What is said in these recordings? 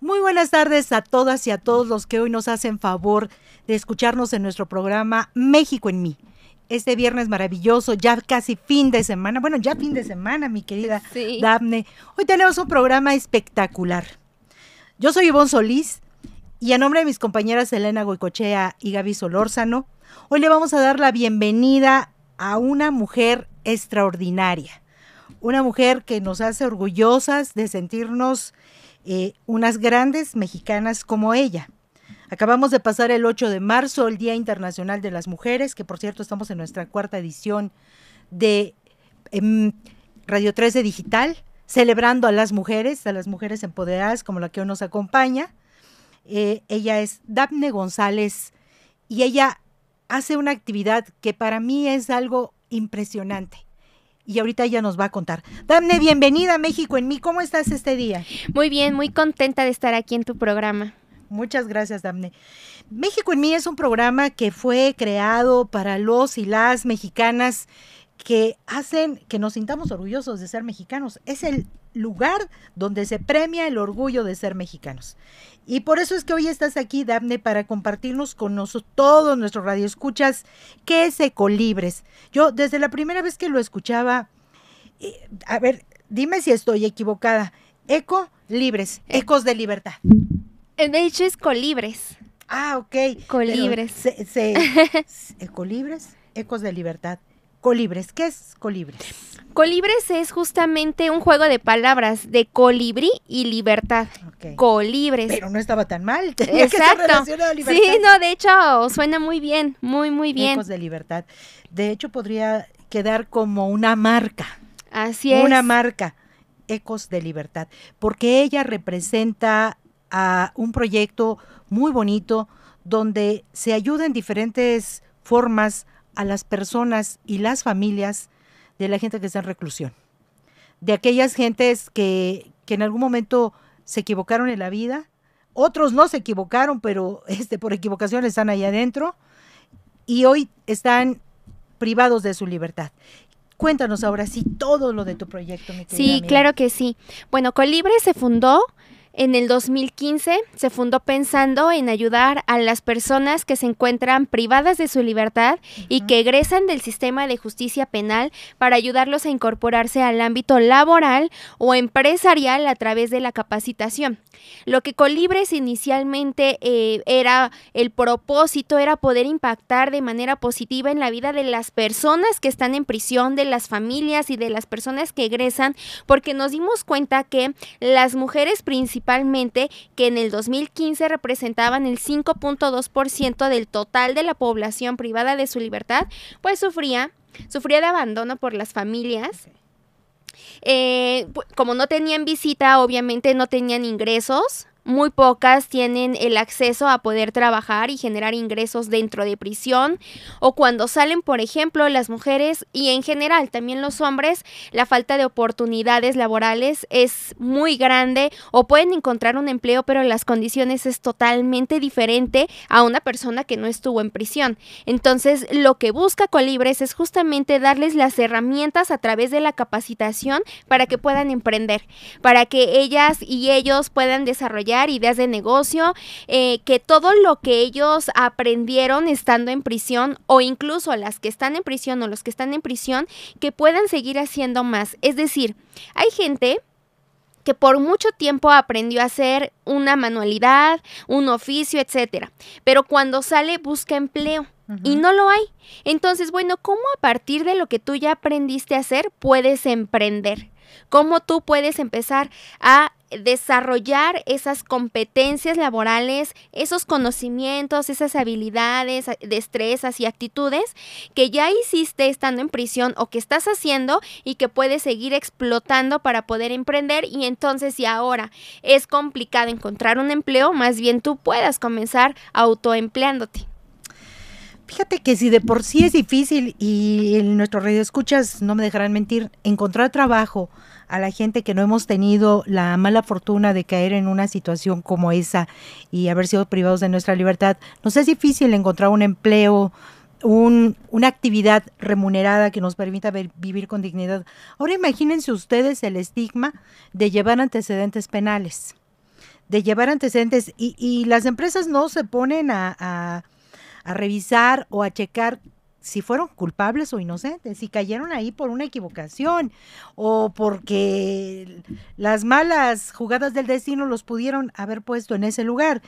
Muy buenas tardes a todas y a todos los que hoy nos hacen favor de escucharnos en nuestro programa México en mí. Este viernes maravilloso, ya casi fin de semana, bueno, ya fin de semana, mi querida Sí. Dafne. Hoy tenemos un programa espectacular. Yo soy Ivonne Solís y a nombre de mis compañeras Elena Goicochea y Gaby Solórzano, hoy le vamos a dar la bienvenida a una mujer extraordinaria. Una mujer que nos hace orgullosas de sentirnos eh, unas grandes mexicanas como ella. Acabamos de pasar el 8 de marzo, el Día Internacional de las Mujeres, que por cierto estamos en nuestra cuarta edición de em, Radio 13 Digital, celebrando a las mujeres, a las mujeres empoderadas como la que hoy nos acompaña. Eh, ella es Daphne González y ella hace una actividad que para mí es algo impresionante. Y ahorita ella nos va a contar. Daphne, bienvenida a México en mí. ¿Cómo estás este día? Muy bien, muy contenta de estar aquí en tu programa. Muchas gracias, Damne. México en mí es un programa que fue creado para los y las mexicanas que hacen que nos sintamos orgullosos de ser mexicanos. Es el lugar donde se premia el orgullo de ser mexicanos. Y por eso es que hoy estás aquí, Dafne, para compartirnos con nosotros, todos nuestros radioescuchas, qué es Ecolibres. Yo, desde la primera vez que lo escuchaba, eh, a ver, dime si estoy equivocada. Eco Libres, Ecos de Libertad. Eh, De hecho, es colibres. Ah, ok. Colibres. Se, se- se- colibres, ecos de libertad. Colibres, ¿qué es colibres? Colibres es justamente un juego de palabras de colibrí y libertad. Colibres. Pero no estaba tan mal. Tenía que ser Exacto. relacionado a libertad. Sí, no, de hecho, suena muy bien, muy, muy bien. Ecos de libertad. De hecho, podría quedar como una marca. Así es. Una marca. Ecos de libertad. Porque ella representa a un proyecto muy bonito donde se ayuda en diferentes formas a las personas y las familias de la gente que está en reclusión. De aquellas gentes que, que en algún momento se equivocaron en la vida, otros no se equivocaron, pero este, por equivocación están ahí adentro y hoy están privados de su libertad. Cuéntanos ahora sí todo lo de tu proyecto, mi querida Sí, amiga. claro que sí. Bueno, Colibres se fundó en el 2015, se fundó pensando en ayudar a las personas que se encuentran privadas de su libertad y Ujú. que egresan del sistema de justicia penal para ayudarlos a incorporarse al ámbito laboral o empresarial a través de la capacitación. Lo que Colibres inicialmente eh, era el propósito era poder impactar de manera positiva en la vida de las personas que están en prisión, de las familias y de las personas que egresan, porque nos dimos cuenta que las mujeres principalmente, que en el 2015 representaban el 5.2% del total de la población privada de su libertad, pues sufría, sufría de abandono por las familias. Eh, como no tenían visita, obviamente no tenían ingresos. Muy pocas tienen el acceso a poder trabajar y generar ingresos dentro de prisión. O cuando salen, por ejemplo, las mujeres y en general también los hombres, la falta de oportunidades laborales es muy grande o pueden encontrar un empleo, pero las condiciones es totalmente diferente a una persona que no estuvo en prisión. Entonces, lo que busca Colibres es justamente darles las herramientas a través de la capacitación para que puedan emprender, para que ellas y ellos puedan desarrollar ideas de negocio, eh, que todo lo que ellos aprendieron estando en prisión o incluso las que están en prisión o los que están en prisión, que puedan seguir haciendo más. Es decir, hay gente que por mucho tiempo aprendió a hacer una manualidad, un oficio, etcétera, pero cuando sale busca empleo y no lo hay. Entonces, bueno, ¿cómo a partir de lo que tú ya aprendiste a hacer puedes emprender? ¿Cómo tú puedes empezar a desarrollar esas competencias laborales, esos conocimientos, esas habilidades, destrezas y actitudes que ya hiciste estando en prisión o que estás haciendo y que puedes seguir explotando para poder emprender y entonces si ahora es complicado encontrar un empleo, más bien tú puedas comenzar autoempleándote. Fíjate que si de por sí es difícil y en nuestro radio escuchas, no me dejarán mentir, encontrar trabajo a la gente que no hemos tenido la mala fortuna de caer en una situación como esa y haber sido privados de nuestra libertad, nos es difícil encontrar un empleo una actividad remunerada que nos permita vivir con dignidad. Ahora imagínense ustedes el estigma de llevar antecedentes penales, de llevar antecedentes y, las empresas no se ponen a revisar o a checar si fueron culpables o inocentes, si cayeron ahí por una equivocación o porque las malas jugadas del destino los pudieron haber puesto en ese lugar.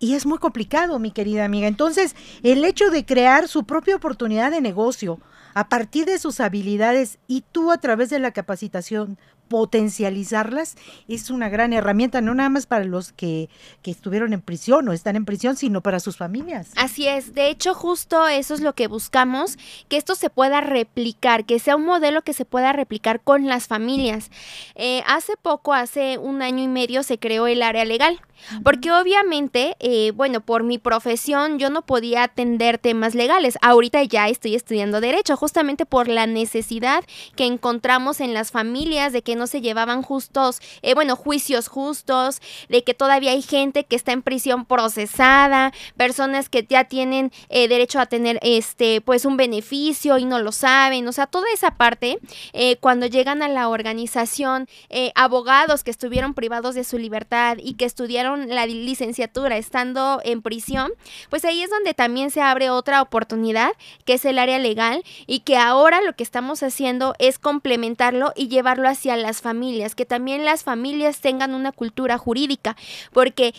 Y es muy complicado, mi querida amiga. Entonces, el hecho de crear su propia oportunidad de negocio a partir de sus habilidades y tú a través de la capacitación potencializarlas es una gran herramienta, no nada más para los que, que, estuvieron en prisión o están en prisión, sino para sus familias. Así es, de hecho justo eso es lo que buscamos, que esto se pueda replicar, que sea un modelo que se pueda replicar con las familias. Eh, hace poco, hace un año y medio, se creó el área legal. Porque obviamente, eh, bueno, por mi profesión yo no podía atender temas legales. Ahorita ya estoy estudiando derecho, justamente por la necesidad que encontramos en las familias de que no se llevaban justos, eh, bueno, juicios justos, de que todavía hay gente que está en prisión procesada, personas que ya tienen eh, derecho a tener este, pues un beneficio y no lo saben, o sea, toda esa parte, eh, cuando llegan a la organización, abogados que estuvieron privados de su libertad y que estudiaron la licenciatura estando en prisión, pues ahí es donde también se abre otra oportunidad, que es el área legal, y que ahora lo que estamos haciendo es complementarlo y llevarlo hacia la las familias, que también las familias tengan una cultura jurídica, porque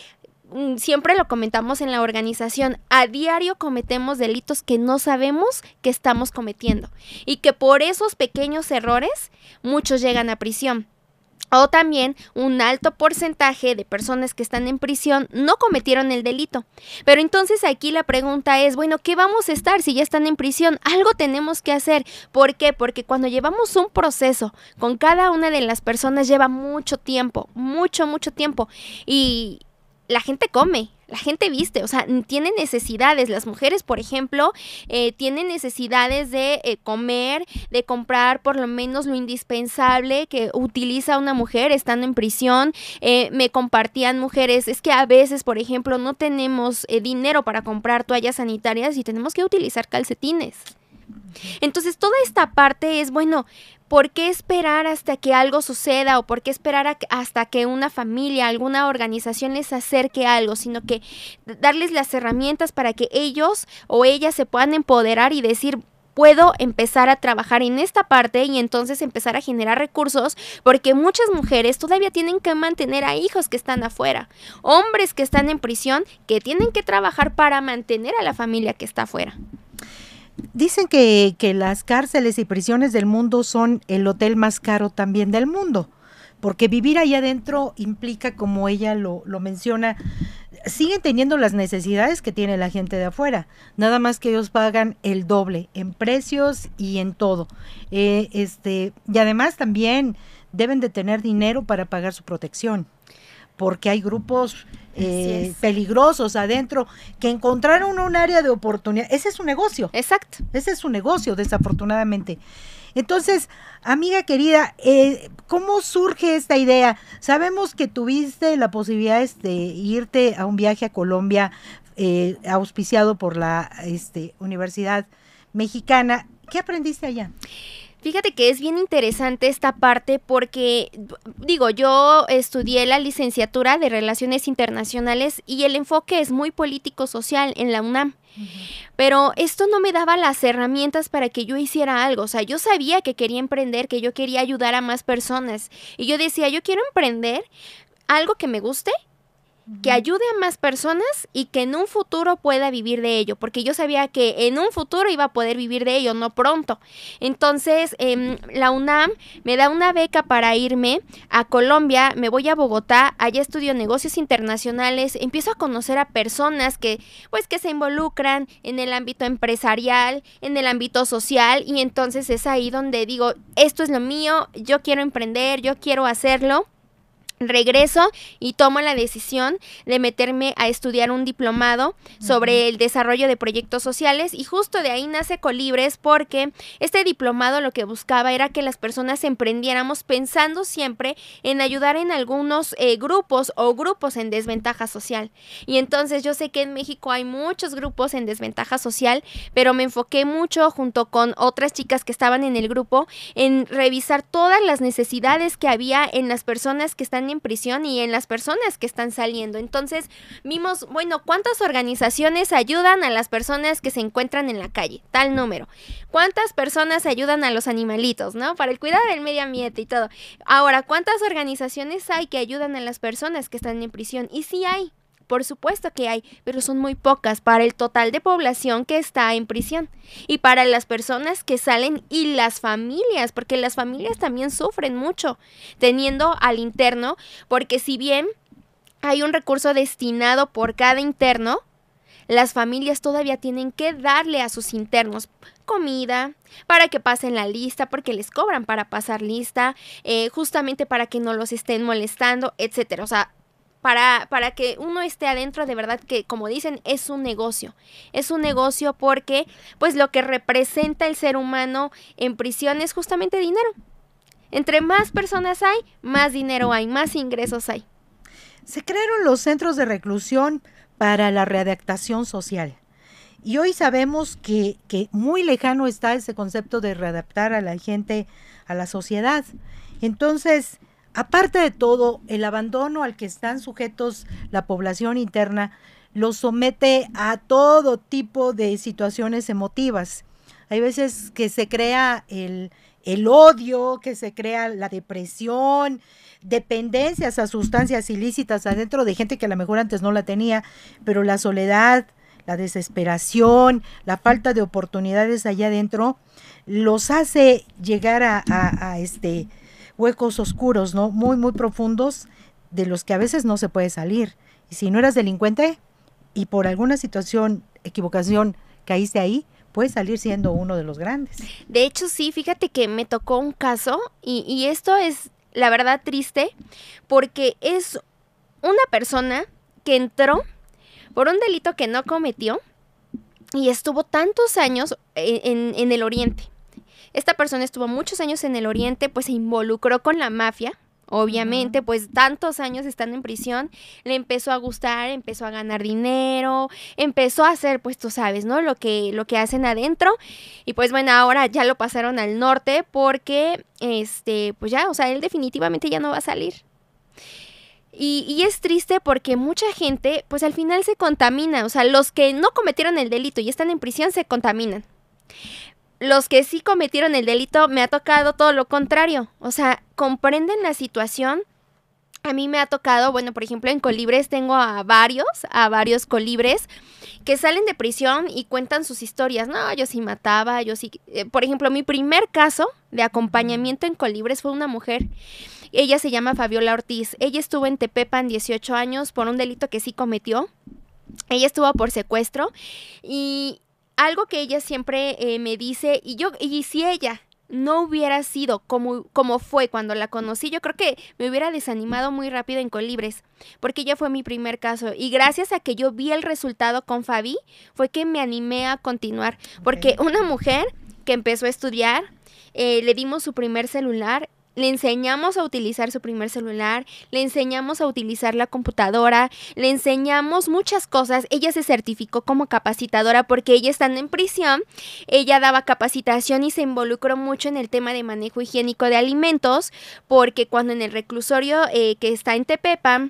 mm, siempre lo comentamos en la organización, a diario cometemos delitos que no sabemos que estamos cometiendo y que por esos pequeños errores muchos llegan a prisión. O también un alto porcentaje de personas que están en prisión no cometieron el delito. Pero entonces aquí la pregunta es, bueno, ¿qué vamos a estar si ya están en prisión? Algo tenemos que hacer. ¿Por qué? Porque cuando llevamos un proceso con cada una de las personas lleva mucho tiempo, mucho, mucho tiempo. Y la gente come, la gente viste, o sea, tiene necesidades. Las mujeres, por ejemplo, eh, tienen necesidades de eh, comer, de comprar por lo menos lo indispensable que utiliza una mujer estando en prisión. Eh, me compartían mujeres, es que a veces, por ejemplo, no tenemos dinero para comprar toallas sanitarias y tenemos que utilizar calcetines. Entonces, toda esta parte es, bueno, ¿por qué esperar hasta que algo suceda o por qué esperar hasta que una familia, alguna organización les acerque algo, sino que darles las herramientas para que ellos o ellas se puedan empoderar y decir, puedo empezar a trabajar en esta parte y entonces empezar a generar recursos porque muchas mujeres todavía tienen que mantener a hijos que están afuera, hombres que están en prisión que tienen que trabajar para mantener a la familia que está afuera. Dicen que, que, las cárceles y prisiones del mundo son el hotel más caro también del mundo, porque vivir allá adentro implica, como ella lo, lo menciona, siguen teniendo las necesidades que tiene la gente de afuera, nada más que ellos pagan el doble en precios y en todo. Eh, este, y además también deben de tener dinero para pagar su protección porque hay grupos eh, peligrosos adentro que encontraron un área de oportunidad. Ese es su negocio. Exacto. Ese es su negocio, desafortunadamente. Entonces, amiga querida, eh, ¿cómo surge esta idea? Sabemos que tuviste la posibilidad de este, irte a un viaje a Colombia eh, auspiciado por la este, Universidad Mexicana. ¿Qué aprendiste allá? Fíjate que es bien interesante esta parte porque, digo, yo estudié la licenciatura de Relaciones Internacionales y el enfoque es muy político-social en la UNAM. Pero esto no me daba las herramientas para que yo hiciera algo. O sea, yo sabía que quería emprender, que yo quería ayudar a más personas. Y yo decía, yo quiero emprender algo que me guste que ayude a más personas y que en un futuro pueda vivir de ello, porque yo sabía que en un futuro iba a poder vivir de ello, no pronto. Entonces, em, la UNAM me da una beca para irme a Colombia, me voy a Bogotá, allá estudio negocios internacionales, empiezo a conocer a personas que, pues, que se involucran en el ámbito empresarial, en el ámbito social, y entonces es ahí donde digo, esto es lo mío, yo quiero emprender, yo quiero hacerlo. Regreso y tomo la decisión de meterme a estudiar un diplomado sobre el desarrollo de proyectos sociales y justo de ahí nace Colibres porque este diplomado lo que buscaba era que las personas emprendiéramos pensando siempre en ayudar en algunos eh, grupos o grupos en desventaja social. Y entonces yo sé que en México hay muchos grupos en desventaja social, pero me enfoqué mucho junto con otras chicas que estaban en el grupo en revisar todas las necesidades que había en las personas que están en prisión y en las personas que están saliendo. Entonces vimos, bueno, ¿cuántas organizaciones ayudan a las personas que se encuentran en la calle? Tal número. ¿Cuántas personas ayudan a los animalitos, no? Para el cuidado del medio ambiente y todo. Ahora, ¿cuántas organizaciones hay que ayudan a las personas que están en prisión? Y sí hay. Por supuesto que hay, pero son muy pocas para el total de población que está en prisión y para las personas que salen y las familias, porque las familias también sufren mucho teniendo al interno, porque si bien hay un recurso destinado por cada interno, las familias todavía tienen que darle a sus internos comida, para que pasen la lista, porque les cobran para pasar lista, eh, justamente para que no los estén molestando, etcétera. O sea, para, para que uno esté adentro, de verdad que, como dicen, es un negocio. Es un negocio porque, pues, lo que representa el ser humano en prisión es justamente dinero. Entre más personas hay, más dinero hay, más ingresos hay. Se crearon los centros de reclusión para la readaptación social. Y hoy sabemos que, que, muy lejano está ese concepto de readaptar a la gente a la sociedad. Entonces, Aparte de todo, el abandono al que están sujetos la población interna los somete a todo tipo de situaciones emotivas. Hay veces que se crea el, el odio, que se crea la depresión, dependencias a sustancias ilícitas adentro de gente que a lo mejor antes no la tenía, pero la soledad, la desesperación, la falta de oportunidades allá adentro, los hace llegar a, a, a este huecos oscuros, ¿no? Muy, muy profundos, de los que a veces no se puede salir. Y si no eras delincuente y por alguna situación, equivocación, caíste ahí, puedes salir siendo uno de los grandes. De hecho, sí, fíjate que me tocó un caso y, y esto es, la verdad, triste, porque es una persona que entró por un delito que no cometió y estuvo tantos años en, en, en el oriente esta persona estuvo muchos años en el Oriente, pues se involucró con la mafia, obviamente, pues tantos años estando en prisión, le empezó a gustar, empezó a ganar dinero, empezó a hacer, pues tú sabes, ¿no? Lo que, lo que hacen adentro. Y pues bueno, ahora ya lo pasaron al norte porque, este, pues ya, o sea, él definitivamente ya no va a salir. Y, y, es triste porque mucha gente, pues al final se contamina, o sea, los que no cometieron el delito y están en prisión se contaminan los que sí cometieron el delito me ha tocado todo lo contrario. O sea, comprenden la situación. A mí me ha tocado, bueno, por ejemplo, en Colibres tengo a varios, a varios colibres que salen de prisión y cuentan sus historias. No, yo sí mataba, yo sí... Eh, por ejemplo, mi primer caso de acompañamiento en Colibres fue una mujer. Ella se llama Fabiola Ortiz. Ella estuvo en Tepepan 18 años por un delito que sí cometió. Ella estuvo por secuestro y, algo que ella siempre eh, me dice, y yo, y si ella no hubiera sido como, como fue cuando la conocí, yo creo que me hubiera desanimado muy rápido en Colibres, porque ella fue mi primer caso. Y gracias a que yo vi el resultado con Fabi, fue que me animé a continuar, porque una mujer que empezó a estudiar, eh, le dimos su primer celular le enseñamos a utilizar su primer celular, le enseñamos a utilizar la computadora, le enseñamos muchas cosas. Ella se certificó como capacitadora porque ella estando en prisión, ella daba capacitación y se involucró mucho en el tema de manejo higiénico de alimentos, porque cuando en el reclusorio eh, que está en Tepepa,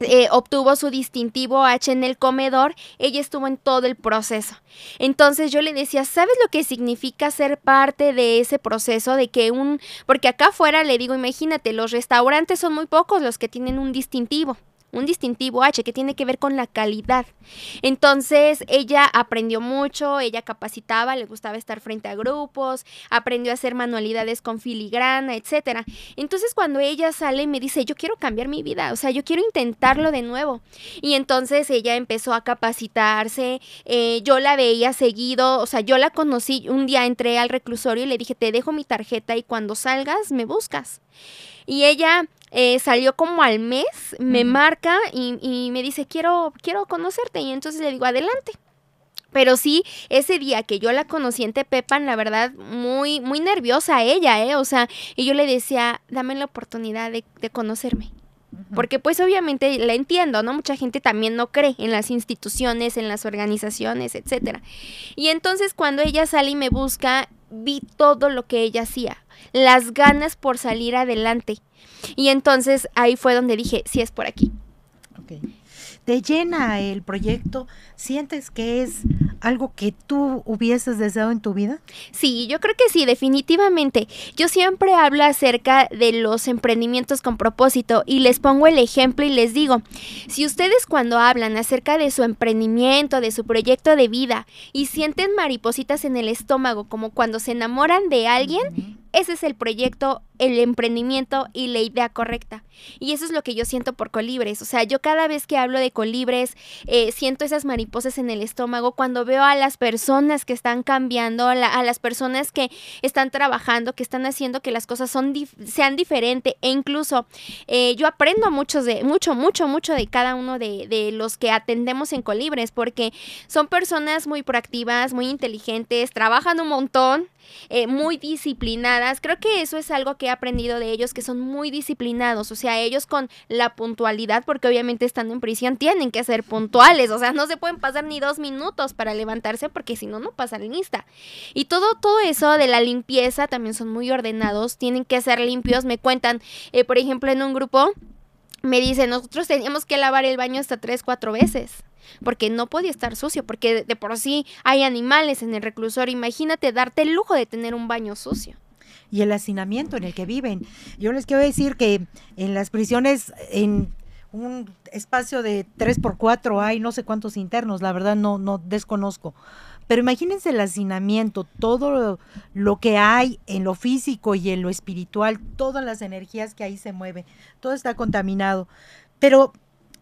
eh, obtuvo su distintivo H en el comedor, ella estuvo en todo el proceso. Entonces yo le decía, ¿sabes lo que significa ser parte de ese proceso? De que un, porque acá afuera le digo, imagínate, los restaurantes son muy pocos los que tienen un distintivo un distintivo H que tiene que ver con la calidad. Entonces ella aprendió mucho, ella capacitaba, le gustaba estar frente a grupos, aprendió a hacer manualidades con filigrana, etcétera. Entonces cuando ella sale me dice, yo quiero cambiar mi vida, o sea, yo quiero intentarlo de nuevo. Y entonces ella empezó a capacitarse, eh, yo la veía seguido, o sea, yo la conocí, un día entré al reclusorio y le dije, te dejo mi tarjeta y cuando salgas me buscas. Y ella eh, salió como al mes, me marca y, y, me dice, quiero, quiero conocerte. Y entonces le digo, adelante. Pero sí, ese día que yo la conocí en Tepepan, la verdad, muy, muy nerviosa ella, ¿eh? O sea, y yo le decía, dame la oportunidad de, de conocerme. Porque pues obviamente la entiendo, ¿no? Mucha gente también no cree en las instituciones, en las organizaciones, etcétera. Y entonces cuando ella sale y me busca, vi todo lo que ella hacía, las ganas por salir adelante. Y entonces ahí fue donde dije, sí es por aquí. Okay te llena el proyecto? ¿Sientes que es algo que tú hubieses deseado en tu vida? Sí, yo creo que sí, definitivamente. Yo siempre hablo acerca de los emprendimientos con propósito y les pongo el ejemplo y les digo, si ustedes cuando hablan acerca de su emprendimiento, de su proyecto de vida y sienten maripositas en el estómago como cuando se enamoran de alguien, ese es el proyecto, el emprendimiento y la idea correcta. Y eso es lo que yo siento por colibres. O sea, yo cada vez que hablo de colibres, eh, siento esas mariposas en el estómago cuando veo a las personas que están cambiando, a, las personas que están trabajando, que están haciendo que las cosas sean diferentes. E incluso eh, yo aprendo mucho de, mucho, mucho, mucho de cada uno de los que atendemos en colibres, porque son personas muy proactivas, muy inteligentes, trabajan un montón eh, muy disciplinadas. Creo que eso es algo que he aprendido de ellos, que son muy disciplinados. O sea, ellos con la puntualidad, porque obviamente estando en prisión tienen que ser puntuales. O sea, no se pueden pasar ni dos minutos para levantarse porque si no, no pasan lista. Y todo, todo eso de la limpieza también son muy ordenados, tienen que ser limpios. Me cuentan, eh, por ejemplo, en un grupo me dicen, nosotros teníamos que lavar el baño hasta tres, cuatro veces porque no podía estar sucio, porque de por sí hay animales en el reclusorio. Imagínate darte el lujo de tener un baño sucio y el hacinamiento en el que viven. Yo les quiero decir que en las prisiones, en un espacio de 3 por 4 hay no sé cuántos internos, la verdad no, no desconozco. Pero imagínense el hacinamiento, todo lo, que hay en lo físico y en lo espiritual, todas las energías que ahí se mueven, todo está contaminado. Pero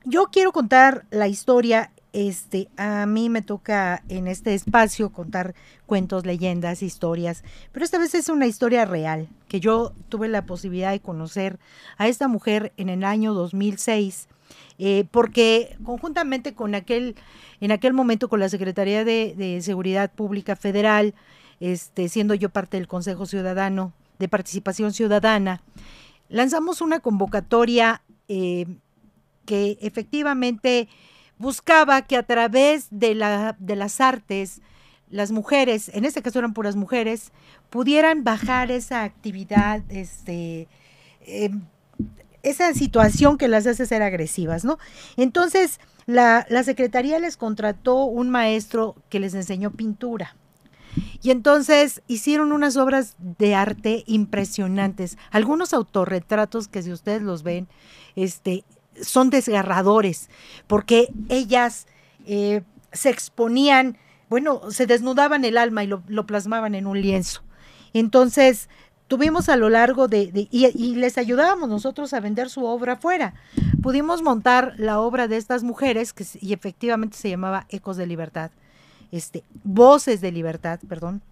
yo quiero contar la historia este, a mí me toca en este espacio contar cuentos, leyendas, historias, pero esta vez es una historia real, que yo tuve la posibilidad de conocer a esta mujer en el año 2006, eh, porque conjuntamente con aquel, en aquel momento con la Secretaría de, Seguridad Pública Federal, este, siendo yo parte del Consejo Ciudadano de Participación Ciudadana, lanzamos una convocatoria eh, que efectivamente buscaba que a través de, la, de las artes, las mujeres, en este caso eran puras mujeres, pudieran bajar esa actividad, este, em, esa situación que las hace ser agresivas, ¿no? Entonces, la, la Secretaría les contrató un maestro que les enseñó pintura. Y entonces hicieron unas obras de arte impresionantes, algunos autorretratos que si ustedes los ven, este, son desgarradores, porque ellas eh, se exponían, bueno, se desnudaban el alma y lo, plasmaban en un lienzo. Entonces, tuvimos a lo largo de, y, les ayudábamos nosotros a vender su obra afuera. Pudimos montar la obra de estas mujeres, que y efectivamente se llamaba Ecos de Libertad, este, Voces de Libertad, perdón,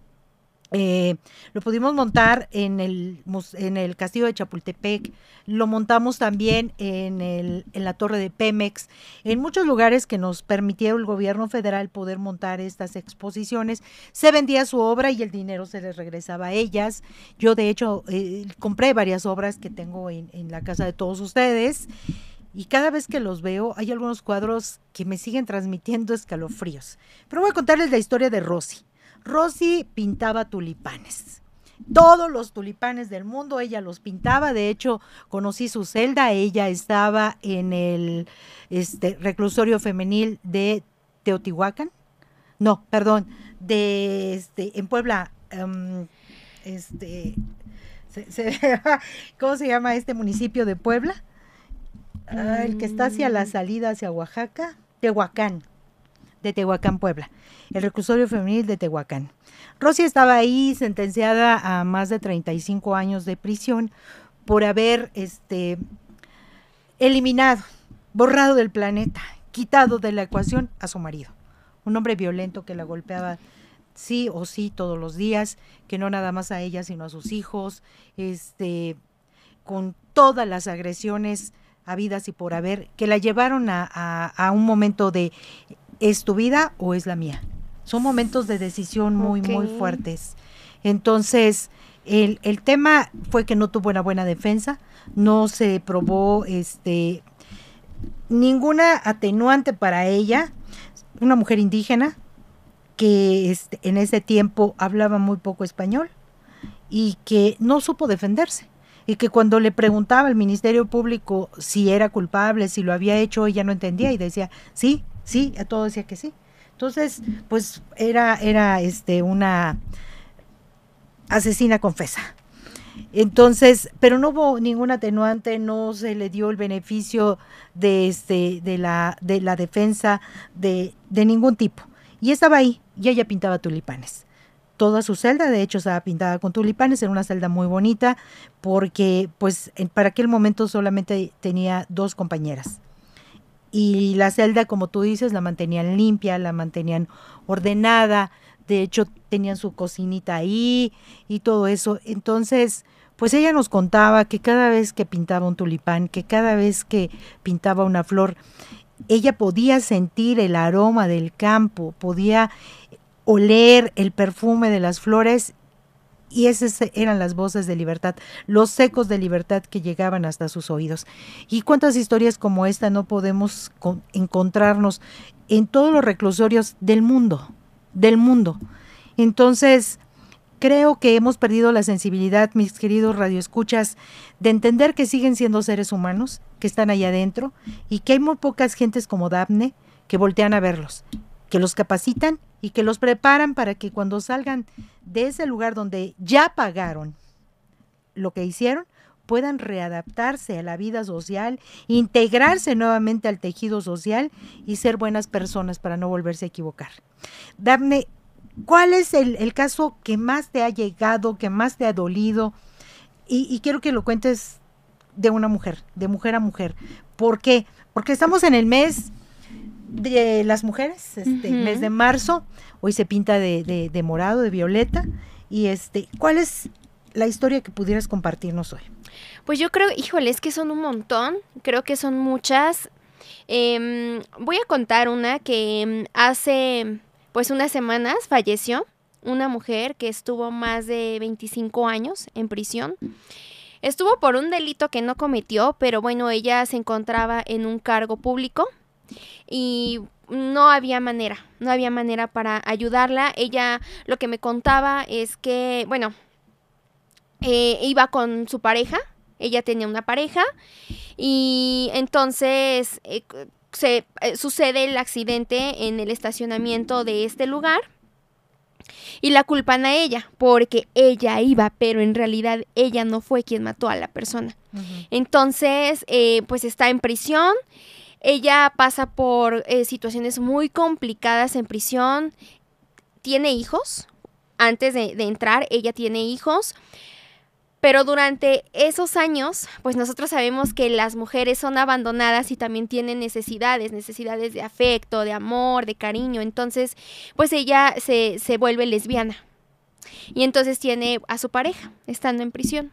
eh, lo pudimos montar en el, en el castillo de Chapultepec, lo montamos también en, el, en la torre de Pemex, en muchos lugares que nos permitieron el gobierno federal poder montar estas exposiciones. Se vendía su obra y el dinero se les regresaba a ellas. Yo de hecho eh, compré varias obras que tengo en, en la casa de todos ustedes. Y cada vez que los veo, hay algunos cuadros que me siguen transmitiendo escalofríos. Pero voy a contarles la historia de Rosy. Rosy pintaba tulipanes. Todos los tulipanes del mundo ella los pintaba. De hecho, conocí su celda. Ella estaba en el este, reclusorio femenil de Teotihuacán. No, perdón, de este, en Puebla. Em, este, ¿cómo se llama este municipio de Puebla? Ah, el que está hacia la salida hacia Oaxaca, Tehuacán de Tehuacán, Puebla, el reclusorio femenil de Tehuacán. Rosy estaba ahí sentenciada a más de 35 años de prisión por haber este, eliminado, borrado del planeta, quitado de la ecuación a su marido, un hombre violento que la golpeaba sí o sí todos los días, que no nada más a ella sino a sus hijos, este con todas las agresiones habidas y por haber, que la llevaron a, un momento de ¿es tu vida o es la mía? Son momentos de decisión muy, muy fuertes. Entonces, el, el, tema fue que no tuvo una buena defensa, no se probó este ninguna atenuante para ella, una mujer indígena que este, en ese tiempo hablaba muy poco español y que no supo defenderse y que cuando le preguntaba al Ministerio Público si era culpable, si lo había hecho, ella no entendía y decía, sí, sí, a todo decía que sí. Entonces, pues era, era este, una asesina confesa. Entonces, pero no hubo ningún atenuante, no se le dio el beneficio de, este, de, la, de la defensa de, de ningún tipo. Y estaba ahí, y ella pintaba tulipanes toda su celda, de hecho estaba pintada con tulipanes, era una celda muy bonita porque pues para aquel momento solamente tenía dos compañeras. Y la celda, como tú dices, la mantenían limpia, la mantenían ordenada, de hecho tenían su cocinita ahí y todo eso. Entonces, pues ella nos contaba que cada vez que pintaba un tulipán, que cada vez que pintaba una flor, ella podía sentir el aroma del campo, podía oler el perfume de las flores y esas eran las voces de libertad, los ecos de libertad que llegaban hasta sus oídos. ¿Y cuántas historias como esta no podemos encontrarnos en todos los reclusorios del mundo? Del mundo. Entonces, creo que hemos perdido la sensibilidad, mis queridos radioescuchas, de entender que siguen siendo seres humanos, que están allá adentro, y que hay muy pocas gentes como Daphne que voltean a verlos, que los capacitan y que los preparan para que cuando salgan de ese lugar donde ya pagaron lo que hicieron, puedan readaptarse a la vida social, integrarse nuevamente al tejido social y ser buenas personas para no volverse a equivocar. Daphne, ¿cuál es el, caso que más te ha llegado, que más te ha dolido? Y, y, quiero que lo cuentes de una mujer, de mujer a mujer. ¿Por qué? Porque estamos en el mes de las mujeres, este mes de marzo, hoy se pinta de, de, morado, de violeta, y este, ¿cuál es la historia que pudieras compartirnos hoy? Pues yo creo, híjole, es que son un montón, creo que son muchas. Em, voy a contar una que em, hace pues unas semanas falleció una mujer que estuvo más de 25 años en prisión. Estuvo por un delito que no cometió, pero bueno, ella se encontraba en un cargo público y no había manera, no había manera para ayudarla. Ella lo que me contaba es que, bueno, eh, iba con su pareja, ella tenía una pareja y entonces eh, se eh, sucede el accidente en el estacionamiento de este lugar y la culpan a ella porque ella iba, pero en realidad ella no fue quien mató a la persona. Entonces, pues está en prisión ella pasa por eh, situaciones muy complicadas en prisión, tiene hijos, antes de, entrar ella tiene hijos, pero durante esos años, pues nosotros sabemos que las mujeres son abandonadas y también tienen necesidades, necesidades de afecto, de amor, de cariño. Entonces, pues ella se, se vuelve lesbiana. Y entonces tiene a su pareja, estando en prisión.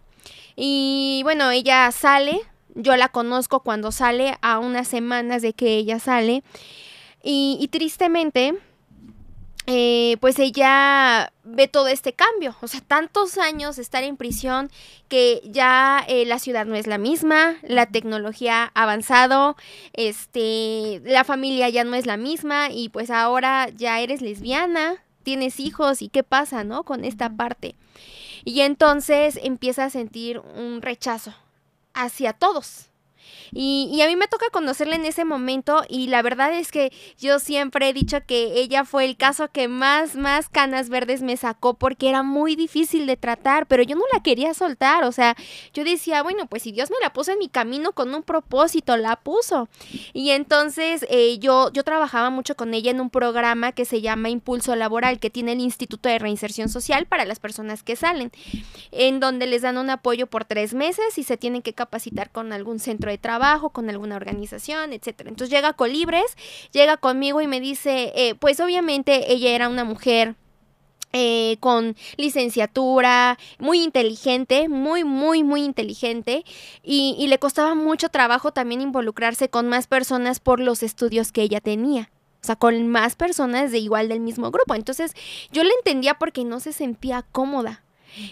Y bueno, ella sale yo la conozco cuando sale a unas semanas de que ella sale. Y, tristemente, eh, pues ella ve todo este cambio. O sea, tantos años de estar en prisión que ya eh, la ciudad no es la misma, la tecnología ha avanzado, este, la familia ya no es la misma y pues ahora ya eres lesbiana, tienes hijos y qué pasa, ¿no? Con esta parte. Y entonces empieza a sentir un rechazo hacia todos. Y, a mí me toca conocerla en ese momento y la verdad es que yo siempre he dicho que ella fue el caso que más, más canas verdes me sacó porque era muy difícil de tratar, pero yo no la quería soltar, o sea, yo decía, bueno, pues si Dios me la puso en mi camino con un propósito, la puso. Y entonces eh, yo, yo trabajaba mucho con ella en un programa que se llama Impulso Laboral, que tiene el Instituto de Reinserción Social para las personas que salen, en donde les dan un apoyo por tres meses y se tienen que capacitar con algún centro de trabajo, con alguna organización, etcétera. Entonces llega Colibres, llega conmigo y me dice, eh, pues obviamente ella era una mujer eh, con licenciatura, muy inteligente, muy, muy, muy inteligente, y, y, le costaba mucho trabajo también involucrarse con más personas por los estudios que ella tenía. O sea, con más personas de igual del mismo grupo. Entonces, yo le entendía porque no se sentía cómoda.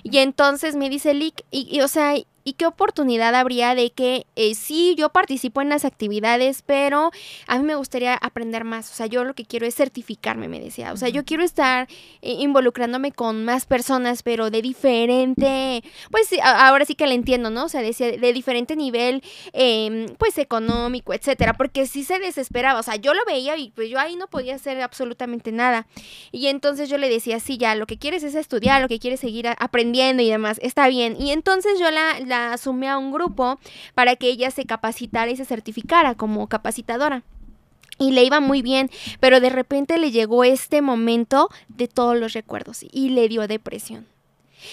Y entonces me dice Lick, y, y, o sea, ¿Y qué oportunidad habría de que eh, sí, yo participo en las actividades, pero a mí me gustaría aprender más? O sea, yo lo que quiero es certificarme, me decía. O sea, yo quiero estar eh, involucrándome con más personas, pero de diferente, pues ahora sí que le entiendo, ¿no? O sea, decía, de diferente nivel, eh, pues económico, etcétera, porque sí se desesperaba. O sea, yo lo veía y pues yo ahí no podía hacer absolutamente nada. Y entonces yo le decía, sí, ya, lo que quieres es estudiar, lo que quieres seguir aprendiendo y demás, está bien. Y entonces yo la la sumé a un grupo para que ella se capacitara y se certificara como capacitadora. Y le iba muy bien, pero de repente le llegó este momento de todos los recuerdos y le dio depresión.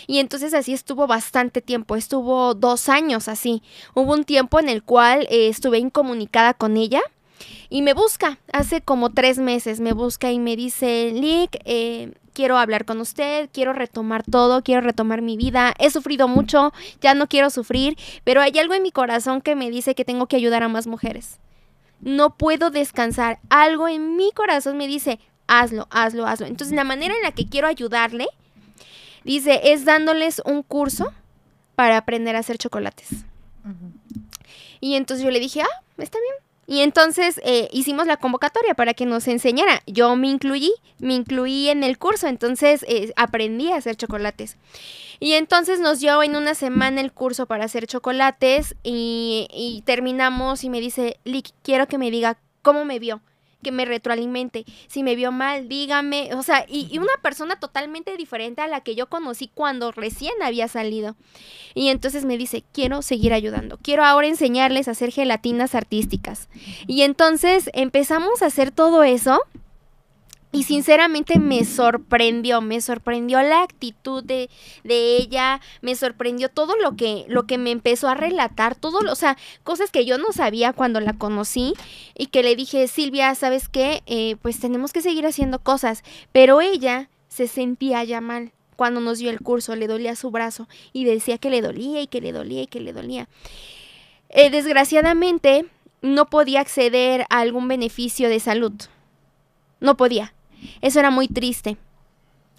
Y entonces así estuvo bastante tiempo, estuvo dos años así. Hubo un tiempo en el cual eh, estuve incomunicada con ella y me busca, hace como tres meses me busca y me dice, Lick, eh, quiero hablar con usted, quiero retomar todo, quiero retomar mi vida, he sufrido mucho, ya no quiero sufrir, pero hay algo en mi corazón que me dice que tengo que ayudar a más mujeres. No puedo descansar, algo en mi corazón me dice, hazlo, hazlo, hazlo. Entonces la manera en la que quiero ayudarle, dice, es dándoles un curso para aprender a hacer chocolates. Y entonces yo le dije, ah, está bien y entonces eh, hicimos la convocatoria para que nos enseñara. Yo me incluí, me incluí en el curso, entonces eh, aprendí a hacer chocolates. Y entonces nos dio en una semana el curso para hacer chocolates y, y terminamos y me dice, Lick, quiero que me diga cómo me vio que me retroalimente. Si me vio mal, dígame. O sea, y, una persona totalmente diferente a la que yo conocí cuando recién había salido. Y entonces me dice, quiero seguir ayudando. Quiero ahora enseñarles a hacer gelatinas artísticas. Y entonces empezamos a hacer todo eso. Y sinceramente me sorprendió, me sorprendió la actitud de, de, ella, me sorprendió todo lo que, lo que me empezó a relatar, todo, o sea, cosas que yo no sabía cuando la conocí y que le dije, Silvia, ¿sabes qué? Eh, pues tenemos que seguir haciendo cosas, pero ella se sentía ya mal cuando nos dio el curso, le dolía su brazo y decía que le dolía y que le dolía y que le dolía. Eh, desgraciadamente, no podía acceder a algún beneficio de salud. No podía eso era muy triste.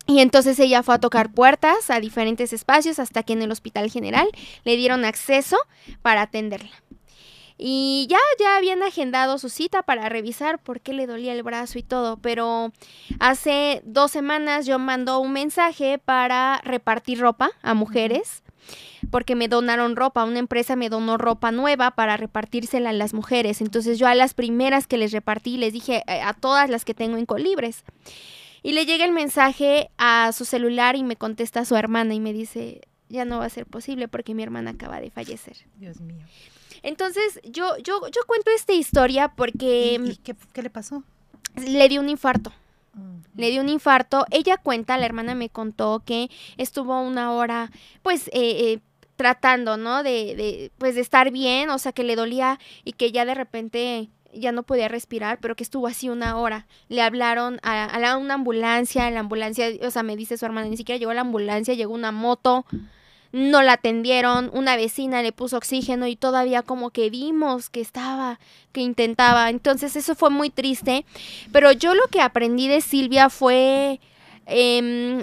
Y entonces ella fue a tocar puertas a diferentes espacios hasta que en el hospital general le dieron acceso para atenderla. Y ya, ya habían agendado su cita para revisar por qué le dolía el brazo y todo, pero hace dos semanas yo mandó un mensaje para repartir ropa a mujeres porque me donaron ropa, una empresa me donó ropa nueva para repartírsela a las mujeres. Entonces yo a las primeras que les repartí les dije eh, a todas las que tengo en colibres. Y le llega el mensaje a su celular y me contesta su hermana y me dice, ya no va a ser posible porque mi hermana acaba de fallecer. Dios mío. Entonces yo, yo, yo cuento esta historia porque... qué, qué, le pasó? Le dio un infarto. Le dio un infarto. Ella cuenta, la hermana me contó que estuvo una hora, pues, eh, eh, tratando, ¿no? De, de, pues, de estar bien, o sea, que le dolía y que ya de repente ya no podía respirar, pero que estuvo así una hora. Le hablaron a, a una ambulancia, la ambulancia, o sea, me dice su hermana, ni siquiera llegó la ambulancia, llegó una moto, no la atendieron, una vecina le puso oxígeno y todavía como que vimos que estaba, que intentaba. Entonces eso fue muy triste, pero yo lo que aprendí de Silvia fue eh,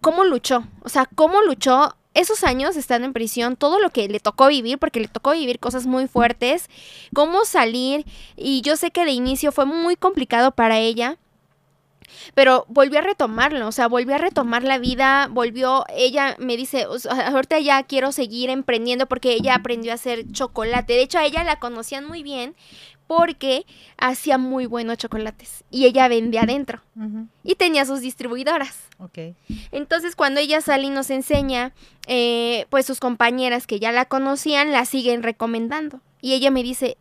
cómo luchó, o sea, cómo luchó esos años estando en prisión, todo lo que le tocó vivir, porque le tocó vivir cosas muy fuertes, cómo salir, y yo sé que de inicio fue muy complicado para ella, pero volvió a retomarlo, o sea, volvió a retomar la vida, volvió, ella me dice, ahorita ya quiero seguir emprendiendo porque ella aprendió a hacer chocolate, de hecho a ella la conocían muy bien porque hacía muy buenos chocolates y ella vendía adentro y tenía sus distribuidoras. Okay. Entonces cuando ella sale y nos enseña, eh, pues sus compañeras que ya la conocían la siguen recomendando y ella me dice,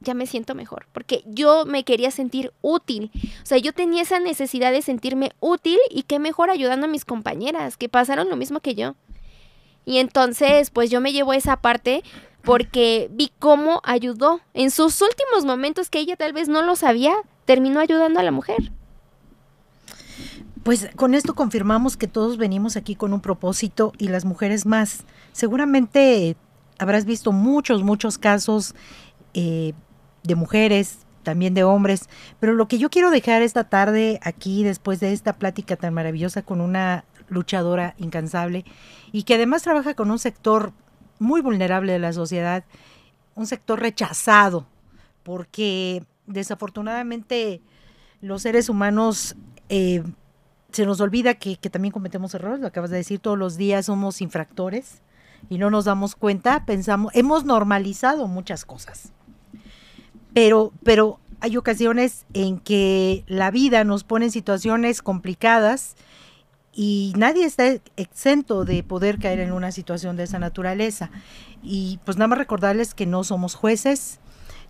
ya me siento mejor, porque yo me quería sentir útil. O sea, yo tenía esa necesidad de sentirme útil y qué mejor ayudando a mis compañeras que pasaron lo mismo que yo. Y entonces, pues yo me llevo esa parte porque vi cómo ayudó. En sus últimos momentos que ella tal vez no lo sabía, terminó ayudando a la mujer. pues con esto confirmamos que todos venimos aquí con un propósito y las mujeres más. Seguramente habrás visto muchos, muchos casos eh, de mujeres, también de hombres, pero lo que yo quiero dejar esta tarde aquí, después de esta plática tan maravillosa con una luchadora incansable y que además trabaja con un sector muy vulnerable de la sociedad, un sector rechazado, porque desafortunadamente los seres humanos eh, se nos olvida que, también cometemos errores, lo acabas de decir, todos los días somos infractores y no nos damos cuenta, pensamos, hemos normalizado muchas cosas. Pero, pero hay ocasiones en que la vida nos pone en situaciones complicadas y nadie está exento de poder caer en una situación de esa naturaleza. Y pues nada más recordarles que no somos jueces,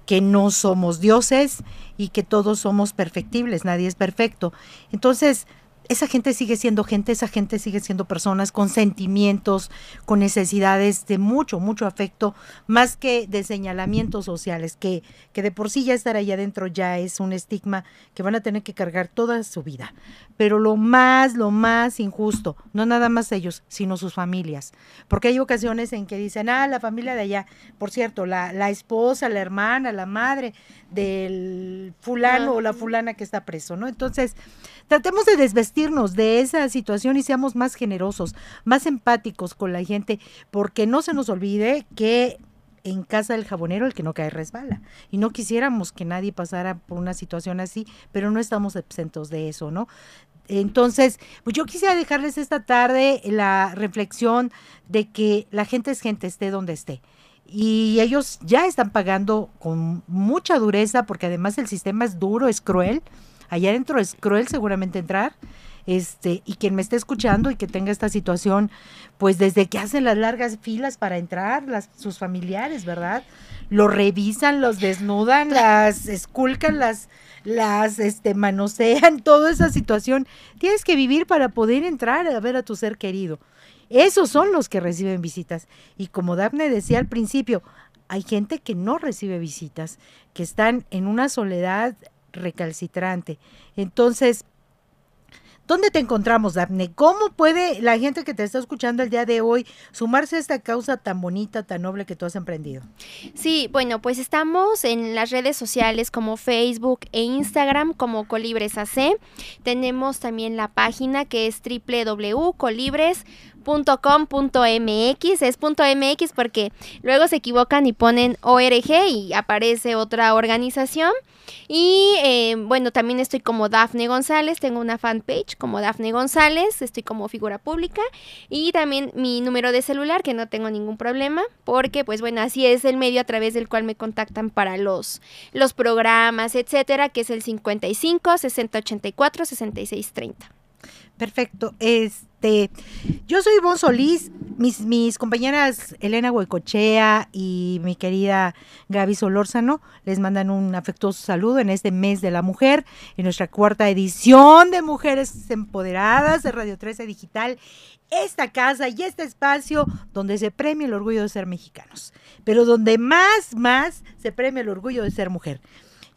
que no somos dioses y que todos somos perfectibles, nadie es perfecto. Entonces, esa gente sigue siendo gente, esa gente sigue siendo personas con sentimientos, con necesidades de mucho, mucho afecto, más que de señalamientos sociales, que, que de por sí ya estar ahí adentro ya es un estigma que van a tener que cargar toda su vida. Pero lo más, lo más injusto, no nada más ellos, sino sus familias. Porque hay ocasiones en que dicen, ah, la familia de allá, por cierto, la, la esposa, la hermana, la madre del fulano o la fulana que está preso, ¿no? Entonces, tratemos de de esa situación y seamos más generosos, más empáticos con la gente, porque no se nos olvide que en casa del jabonero el que no cae resbala. Y no quisiéramos que nadie pasara por una situación así, pero no estamos exentos de eso, ¿no? Entonces, pues yo quisiera dejarles esta tarde la reflexión de que la gente es gente, esté donde esté. Y ellos ya están pagando con mucha dureza, porque además el sistema es duro, es cruel allá adentro es cruel seguramente entrar. Este, y quien me esté escuchando y que tenga esta situación, pues desde que hacen las largas filas para entrar, las, sus familiares, ¿verdad? Lo revisan, los desnudan, las esculcan, las, las este, manosean, toda esa situación. Tienes que vivir para poder entrar a ver a tu ser querido. Esos son los que reciben visitas. Y como Daphne decía al principio, hay gente que no recibe visitas, que están en una soledad recalcitrante. Entonces, ¿Dónde te encontramos, Daphne? ¿Cómo puede la gente que te está escuchando el día de hoy sumarse a esta causa tan bonita, tan noble que tú has emprendido? Sí, bueno, pues estamos en las redes sociales como Facebook e Instagram como Colibres AC. Tenemos también la página que es www.colibres.com.mx es .mx porque luego se equivocan y ponen ORG y aparece otra organización y eh, bueno, también estoy como Dafne González, tengo una fanpage como Dafne González, estoy como figura pública y también mi número de celular que no tengo ningún problema porque pues bueno, así es el medio a través del cual me contactan para los, los programas, etcétera, que es el 55 60 84 66 30. Perfecto. Este, yo soy Ivonne Solís, mis, mis compañeras Elena Huecochea y mi querida Gaby Solórzano les mandan un afectuoso saludo en este mes de la mujer, en nuestra cuarta edición de Mujeres Empoderadas de Radio 13 Digital esta casa y este espacio donde se premia el orgullo de ser mexicanos, pero donde más, más se premia el orgullo de ser mujer.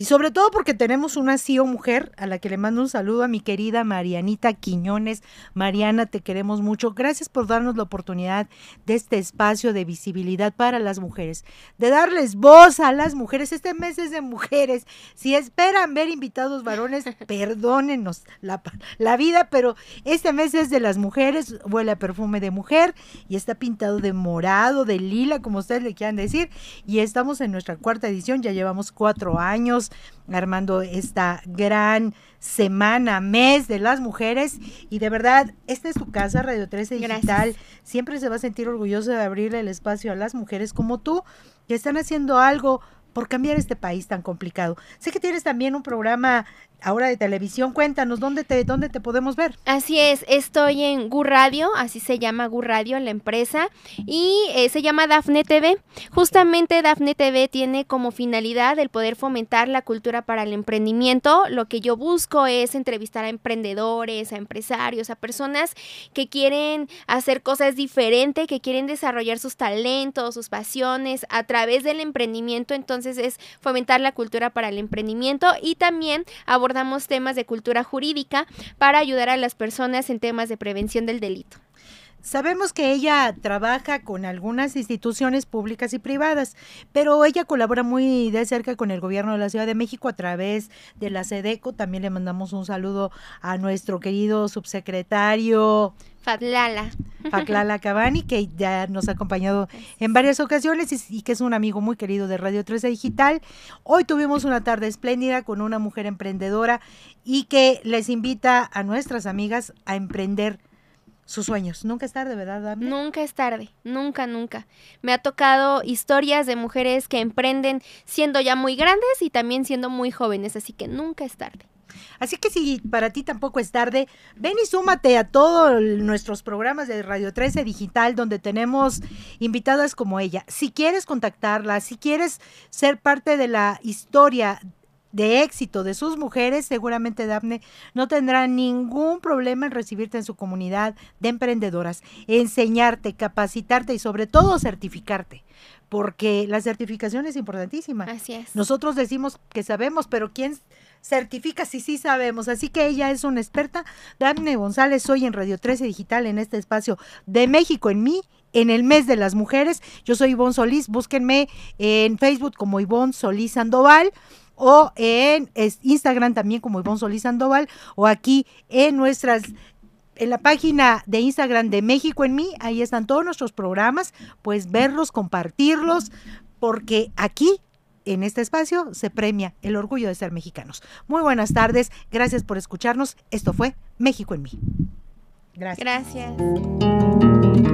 Y sobre todo porque tenemos una CEO mujer a la que le mando un saludo a mi querida Marianita Quiñones. Mariana, te queremos mucho. Gracias por darnos la oportunidad de este espacio de visibilidad para las mujeres, de darles voz a las mujeres. Este mes es de mujeres. Si esperan ver invitados varones, perdónenos la, la vida, pero este mes es de las mujeres. Huele a perfume de mujer y está pintado de morado, de lila, como ustedes le quieran decir. Y estamos en nuestra cuarta edición, ya llevamos cuatro años armando esta gran semana, mes de las mujeres. Y de verdad, esta es tu casa, Radio 13 Digital. Siempre se va a sentir orgulloso de abrirle el espacio a las mujeres como tú, que están haciendo algo por cambiar este país tan complicado. Sé que tienes también un programa ahora de televisión. Cuéntanos, ¿dónde te, dónde te podemos ver? Así es, estoy en Gu Radio, así se llama Gu Radio, la empresa, y eh, se llama Dafne TV. Justamente Dafne TV tiene como finalidad el poder fomentar la cultura para el emprendimiento. Lo que yo busco es entrevistar a emprendedores, a empresarios, a personas que quieren hacer cosas diferentes, que quieren desarrollar sus talentos, sus pasiones a través del emprendimiento. Entonces es fomentar la cultura para el emprendimiento y también abordar abordamos temas de cultura jurídica para ayudar a las personas en temas de prevención del delito. Sabemos que ella trabaja con algunas instituciones públicas y privadas, pero ella colabora muy de cerca con el gobierno de la Ciudad de México a través de la SEDECO. También le mandamos un saludo a nuestro querido subsecretario Fatlala. Fatlala Cabani, que ya nos ha acompañado en varias ocasiones y, y, que es un amigo muy querido de Radio 13 Digital. Hoy tuvimos una tarde espléndida con una mujer emprendedora y que les invita a nuestras amigas a emprender sus sueños. Nunca es tarde, ¿verdad, Dami? Nunca es tarde, nunca, nunca. Me ha tocado historias de mujeres que emprenden siendo ya muy grandes y también siendo muy jóvenes, así que nunca es tarde. Así que si para ti tampoco es tarde, ven y súmate a todos nuestros programas de Radio 13 Digital donde tenemos invitadas como ella. Si quieres contactarla, si quieres ser parte de la historia de éxito de sus mujeres, seguramente Dafne no tendrá ningún problema en recibirte en su comunidad de emprendedoras, enseñarte, capacitarte y sobre todo certificarte, porque la certificación es importantísima. Así es. Nosotros decimos que sabemos, pero ¿quién certifica si sí sabemos? Así que ella es una experta. Dafne González, soy en Radio 13 Digital en este espacio de México en mí en el mes de las mujeres. Yo soy Ivonne Solís, búsquenme en Facebook como Ivonne Solís Sandoval o en Instagram también como Ivonne Solís Sandoval o aquí en nuestras en la página de Instagram de México en mí, ahí están todos nuestros programas, pues verlos, compartirlos, porque aquí en este espacio se premia el orgullo de ser mexicanos. Muy buenas tardes, gracias por escucharnos. Esto fue México en mí. Gracias. Gracias.